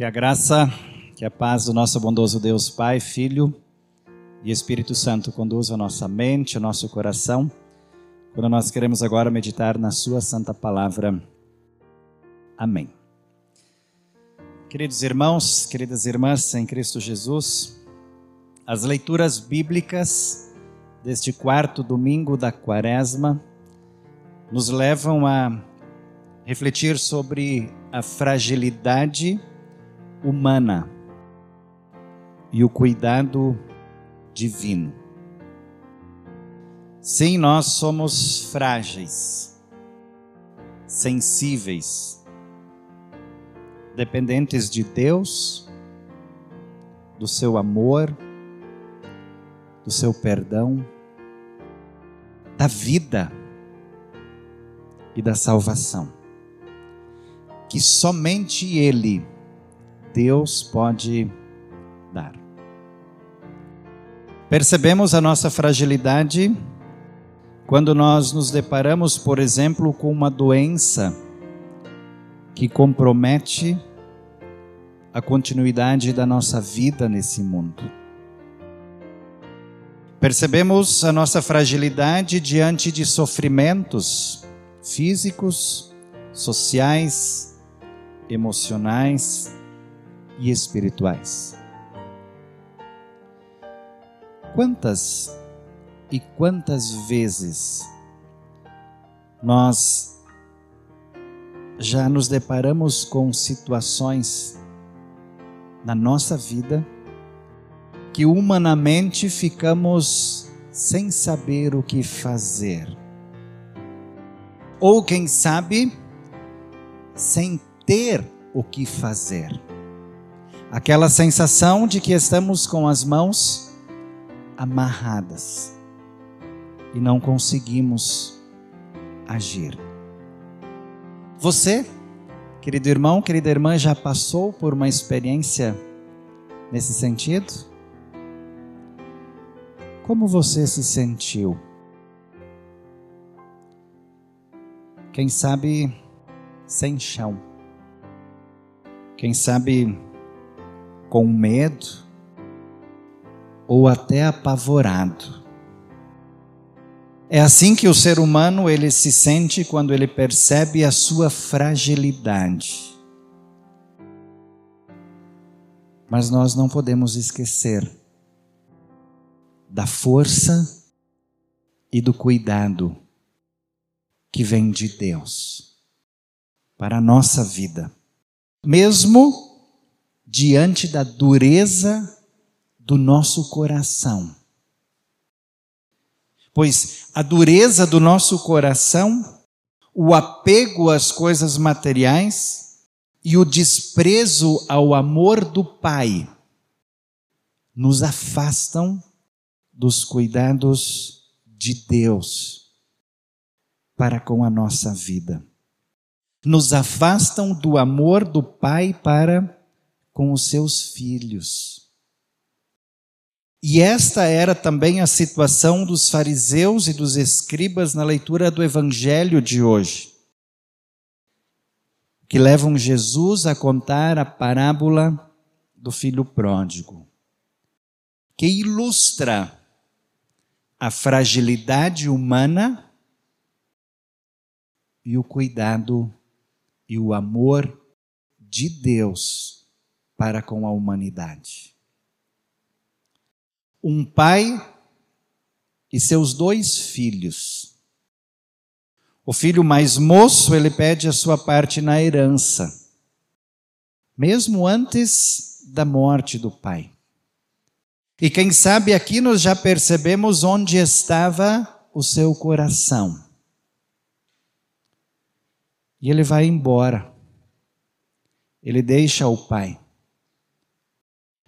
Que a graça, que a paz do nosso bondoso Deus Pai, Filho e Espírito Santo conduzam a nossa mente, o nosso coração, quando nós queremos agora meditar na Sua Santa Palavra. Amém. Queridos irmãos, queridas irmãs em Cristo Jesus, as leituras bíblicas deste quarto domingo da Quaresma nos levam a refletir sobre a fragilidade humana e o cuidado divino. Sim, nós somos frágeis, sensíveis, dependentes de Deus, do seu amor, do seu perdão, da vida e da salvação. Que somente Ele, Deus, pode dar. Percebemos a nossa fragilidade quando nós nos deparamos, por exemplo, com uma doença que compromete a continuidade da nossa vida nesse mundo. Percebemos a nossa fragilidade diante de sofrimentos físicos, sociais, emocionais e espirituais. Quantas e quantas vezes nós já nos deparamos com situações na nossa vida que humanamente ficamos sem saber o que fazer. Ou quem sabe, sem ter o que fazer. Aquela sensação de que estamos com as mãos amarradas e não conseguimos agir. Você, querido irmão, querida irmã, já passou por uma experiência nesse sentido? Como você se sentiu? Quem sabe sem chão. Quem sabe com medo ou até apavorado. É assim que o ser humano ele se sente quando ele percebe a sua fragilidade. Mas nós não podemos esquecer da força e do cuidado que vem de Deus para a nossa vida. Mesmo diante da dureza do nosso coração Pois a dureza do nosso coração, o apego às coisas materiais e o desprezo ao amor do Pai nos afastam dos cuidados de Deus para com a nossa vida. Nos afastam do amor do Pai para com os seus filhos. E esta era também a situação dos fariseus e dos escribas na leitura do evangelho de hoje, que levam Jesus a contar a parábola do filho pródigo, que ilustra a fragilidade humana e o cuidado e o amor de Deus para com a humanidade um pai e seus dois filhos. O filho mais moço, ele pede a sua parte na herança, mesmo antes da morte do pai. E quem sabe aqui nós já percebemos onde estava o seu coração. E ele vai embora. Ele deixa o pai.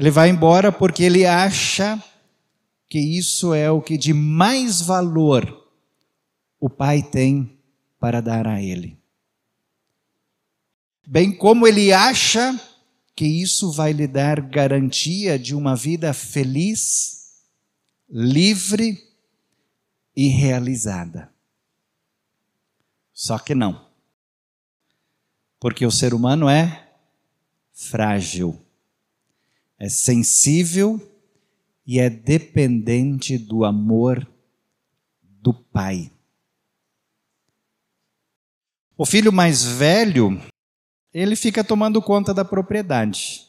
Ele vai embora porque ele acha que isso é o que de mais valor o Pai tem para dar a ele. Bem como ele acha que isso vai lhe dar garantia de uma vida feliz, livre e realizada. Só que não. Porque o ser humano é frágil, é sensível e é dependente do amor do pai. O filho mais velho, ele fica tomando conta da propriedade.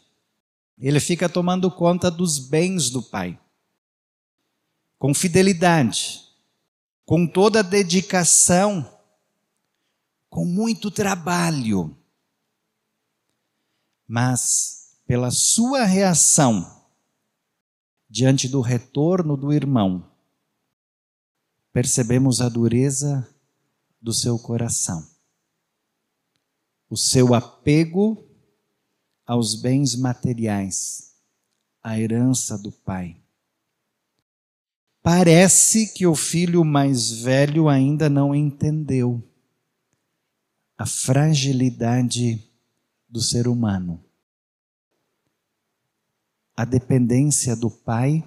Ele fica tomando conta dos bens do pai. Com fidelidade, com toda dedicação, com muito trabalho. Mas, pela sua reação diante do retorno do irmão, percebemos a dureza do seu coração o seu apego aos bens materiais, a herança do pai. Parece que o filho mais velho ainda não entendeu a fragilidade do ser humano, a dependência do pai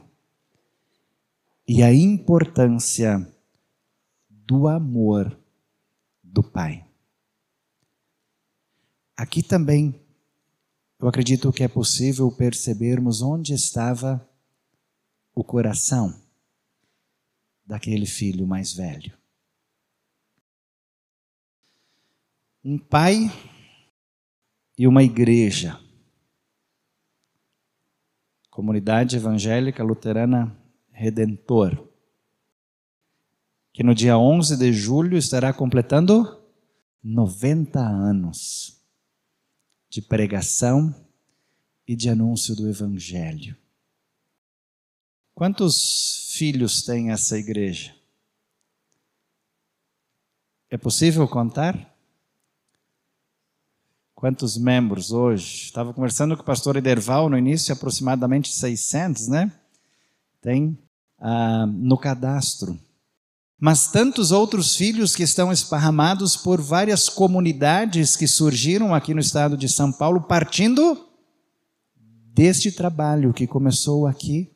e a importância do amor do pai. Aqui também eu acredito que é possível percebermos onde estava o coração daquele filho mais velho. Um pai e uma igreja. Comunidade Evangélica Luterana Redentor, que no dia 11 de julho estará completando 90 anos de pregação e de anúncio do Evangelho. Quantos filhos tem essa igreja? É possível contar? Quantos membros hoje? Estava conversando com o pastor Ederval no início, aproximadamente 600, né? Tem ah, no cadastro mas tantos outros filhos que estão esparramados por várias comunidades que surgiram aqui no estado de São Paulo, partindo deste trabalho que começou aqui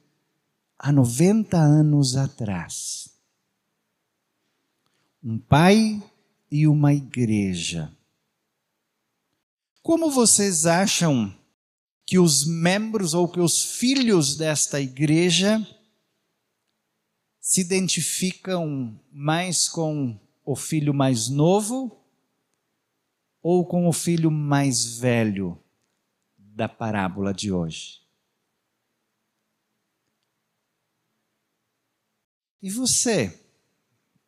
há 90 anos atrás. Um pai e uma igreja. Como vocês acham que os membros ou que os filhos desta igreja se identificam mais com o filho mais novo ou com o filho mais velho da parábola de hoje? E você,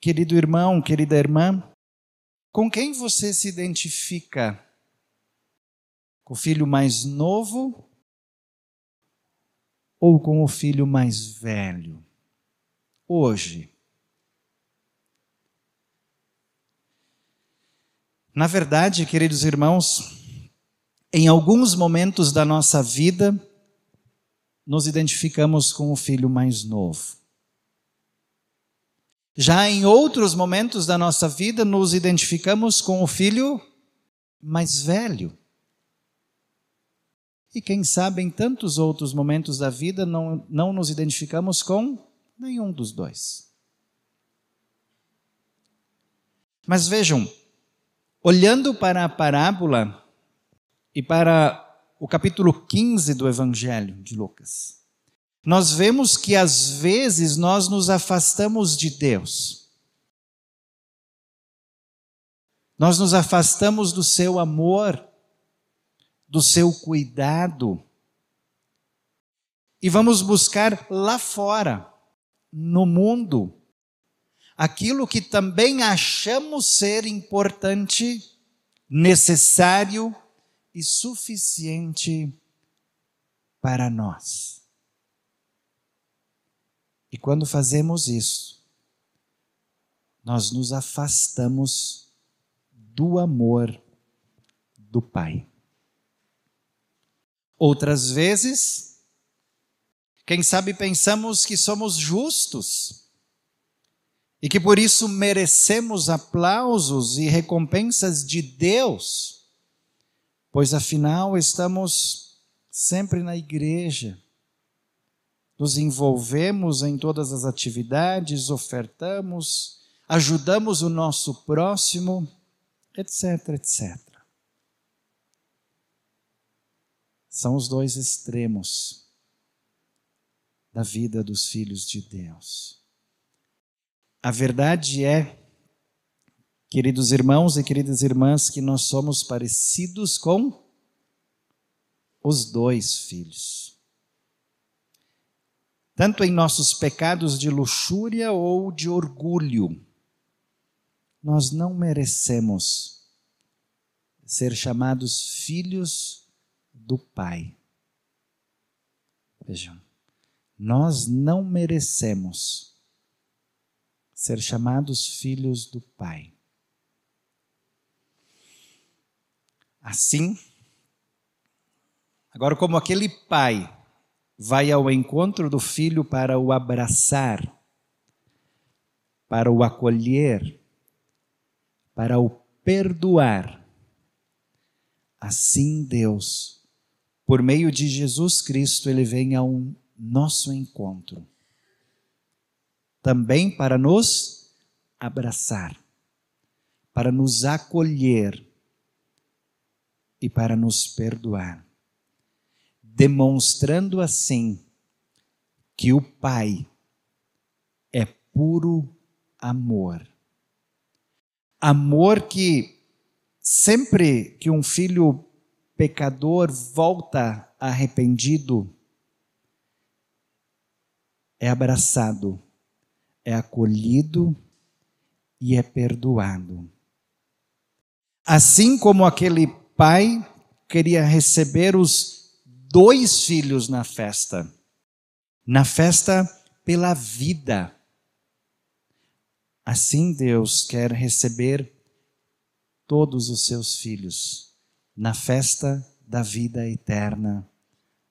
querido irmão, querida irmã, com quem você se identifica? Com o filho mais novo ou com o filho mais velho? hoje. Na verdade, queridos irmãos, em alguns momentos da nossa vida, nos identificamos com o filho mais novo. Já em outros momentos da nossa vida, nos identificamos com o filho mais velho. E quem sabe em tantos outros momentos da vida não, não nos identificamos com Nenhum dos dois. Mas vejam, olhando para a parábola e para o capítulo 15 do Evangelho de Lucas, nós vemos que às vezes nós nos afastamos de Deus. Nós nos afastamos do seu amor, do seu cuidado, e vamos buscar lá fora no mundo aquilo que também achamos ser importante, necessário e suficiente para nós. E quando fazemos isso, nós nos afastamos do amor do Pai. Outras vezes, quem sabe pensamos que somos justos e que por isso merecemos aplausos e recompensas de Deus, pois afinal estamos sempre na igreja, nos envolvemos em todas as atividades, ofertamos, ajudamos o nosso próximo, etc, etc. são os dois extremos da vida dos filhos de Deus. A verdade é, queridos irmãos e queridas irmãs, que nós somos parecidos com os dois filhos. Tanto em nossos pecados de luxúria ou de orgulho, nós não merecemos ser chamados filhos do Pai. Vejam, nós não merecemos ser chamados filhos do Pai. Assim, agora, como aquele pai vai ao encontro do filho para o abraçar, para o acolher, para o perdoar, assim Deus, por meio de Jesus Cristo, ele vem ao nosso encontro também para nos abraçar, para nos acolher e para nos perdoar, demonstrando assim que o Pai é puro amor. Amor que sempre que um filho pecador volta arrependido, é abraçado é acolhido e é perdoado. Assim como aquele pai queria receber os dois filhos na festa, na festa pela vida. Assim Deus quer receber todos os seus filhos na festa da vida eterna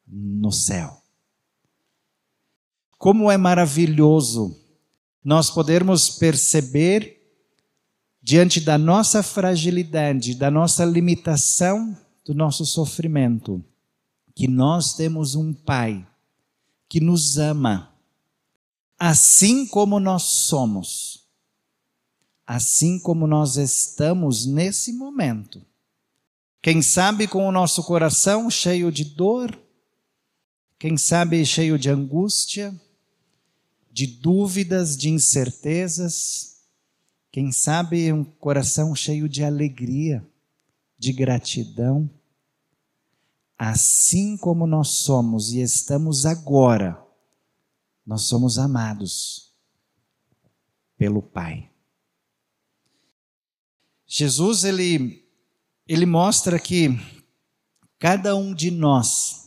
no céu. Como é maravilhoso nós podermos perceber, diante da nossa fragilidade, da nossa limitação, do nosso sofrimento, que nós temos um Pai que nos ama, assim como nós somos, assim como nós estamos nesse momento. Quem sabe com o nosso coração cheio de dor, quem sabe cheio de angústia, de dúvidas, de incertezas, quem sabe um coração cheio de alegria, de gratidão. Assim como nós somos e estamos agora, nós somos amados pelo Pai. Jesus ele ele mostra que cada um de nós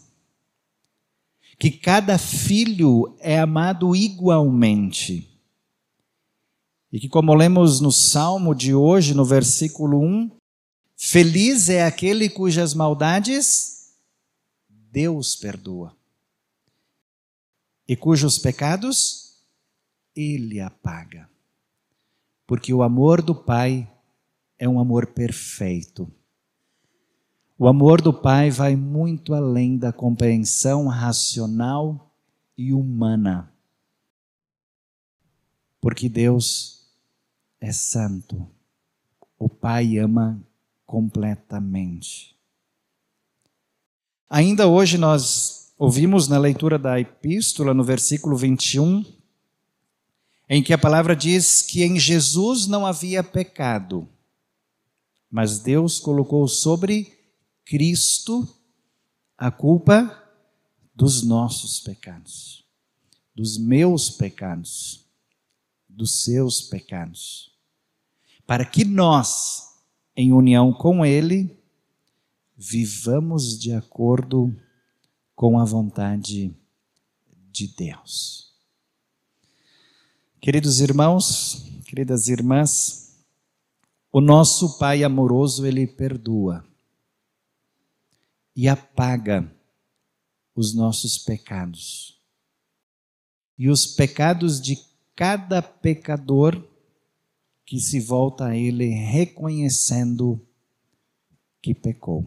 que cada filho é amado igualmente. E que, como lemos no salmo de hoje, no versículo 1, feliz é aquele cujas maldades Deus perdoa, e cujos pecados Ele apaga. Porque o amor do Pai é um amor perfeito o amor do Pai vai muito além da compreensão racional e humana. Porque Deus é santo. O Pai ama completamente. Ainda hoje nós ouvimos na leitura da epístola, no versículo 21, em que a palavra diz que em Jesus não havia pecado, mas Deus colocou sobre Cristo a culpa dos nossos pecados, dos meus pecados, dos seus pecados, para que nós, em união com Ele, vivamos de acordo com a vontade de Deus. Queridos irmãos, queridas irmãs, o nosso Pai amoroso, Ele perdoa e apaga os nossos pecados. E os pecados de cada pecador que se volta a Ele reconhecendo que pecou.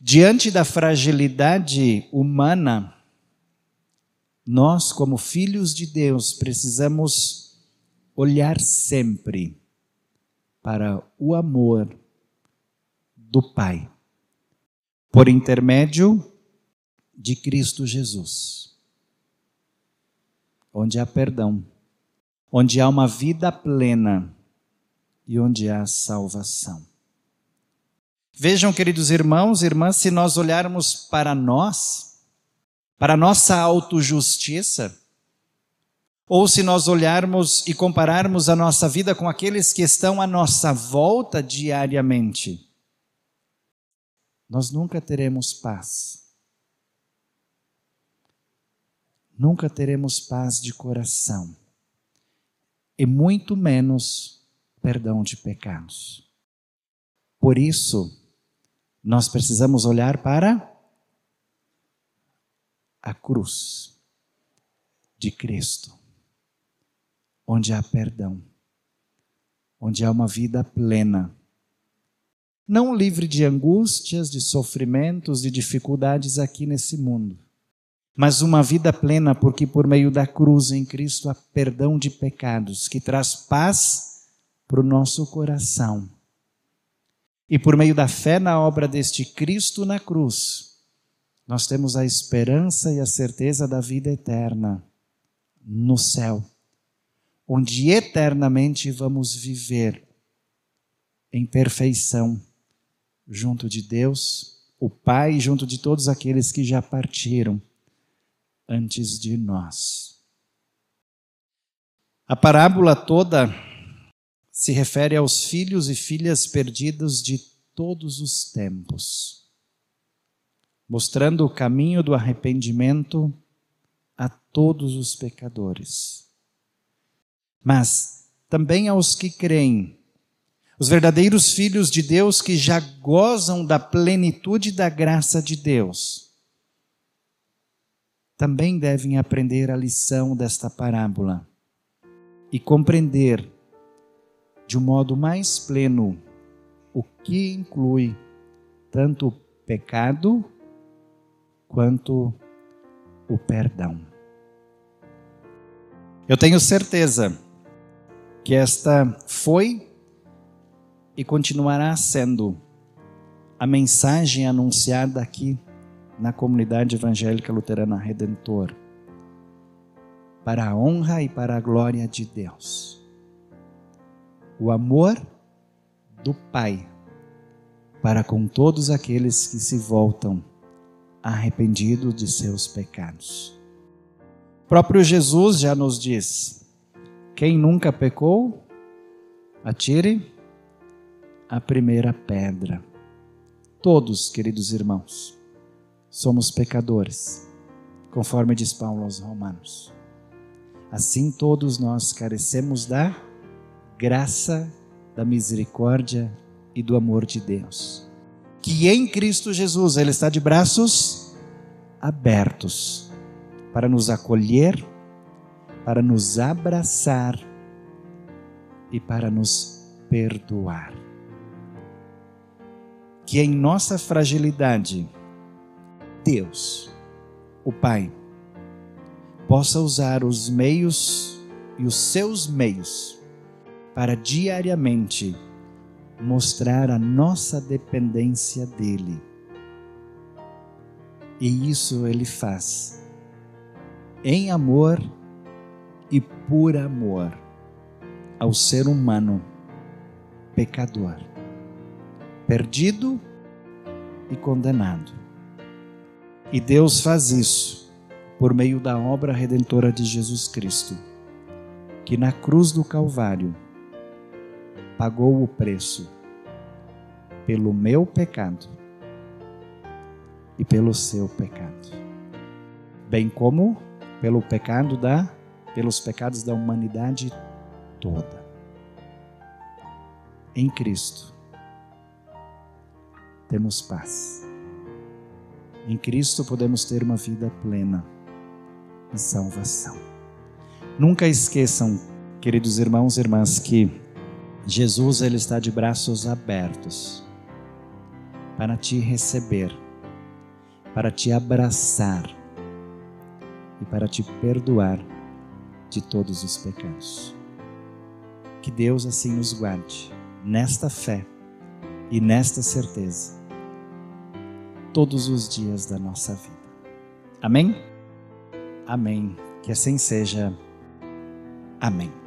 Diante da fragilidade humana, nós, como filhos de Deus, precisamos olhar sempre para o amor do Pai. por intermédio de Cristo Jesus, onde há perdão, onde há uma vida plena e onde há salvação. Vejam, queridos irmãos e irmãs, se nós olharmos para nós, para nossa autojustiça, ou se nós olharmos e compararmos a nossa vida com aqueles que estão à nossa volta diariamente, nós nunca teremos paz. Nunca teremos paz de coração. E muito menos perdão de pecados. Por isso, nós precisamos olhar para a cruz de Cristo, onde há perdão, onde há uma vida plena não livre de angústias, de sofrimentos, de dificuldades aqui nesse mundo, mas uma vida plena, porque por meio da cruz em Cristo há perdão de pecados, que traz paz para o nosso coração. E por meio da fé na obra deste Cristo na cruz, nós temos a esperança e a certeza da vida eterna no céu, onde eternamente vamos viver em perfeição junto de Deus, o Pai, junto de todos aqueles que já partiram antes de nós. A parábola toda se refere aos filhos e filhas perdidos de todos os tempos, mostrando o caminho do arrependimento a todos os pecadores. Mas também aos que creem os verdadeiros filhos de Deus que já gozam da plenitude da graça de Deus, também devem aprender a lição desta parábola e compreender de um modo mais pleno o que inclui tanto o pecado quanto o perdão. Eu tenho certeza que esta foi e continuará sendo a mensagem anunciada aqui na comunidade evangélica luterana Redentor, para a honra e para a glória de Deus. O amor do Pai para com todos aqueles que se voltam arrependidos de seus pecados. O próprio Jesus já nos diz: quem nunca pecou, atire a primeira pedra. Todos, queridos irmãos, somos pecadores, conforme diz Paulo aos Romanos. Assim, todos nós carecemos da graça, da misericórdia e do amor de Deus. Que em Cristo Jesus Ele está de braços abertos para nos acolher, para nos abraçar e para nos perdoar que em nossa fragilidade, Deus, o Pai, possa usar os meios e os seus meios para diariamente mostrar a nossa dependência dEle. E isso Ele faz em amor e por amor ao ser humano pecador perdido e condenado. E Deus faz isso por meio da obra redentora de Jesus Cristo, que na cruz do Calvário pagou o preço pelo meu pecado e pelo seu pecado, bem como pelo pecado da pelos pecados da humanidade toda. Em Cristo temos paz. Em Cristo podemos ter uma vida plena e salvação. Nunca esqueçam, queridos irmãos e irmãs, que Jesus ele está de braços abertos para te receber, para te abraçar e para te perdoar de todos os pecados. Que Deus assim nos guarde nesta fé e nesta certeza todos os dias da nossa vida. Amém? Amém. Que assim seja. Amém.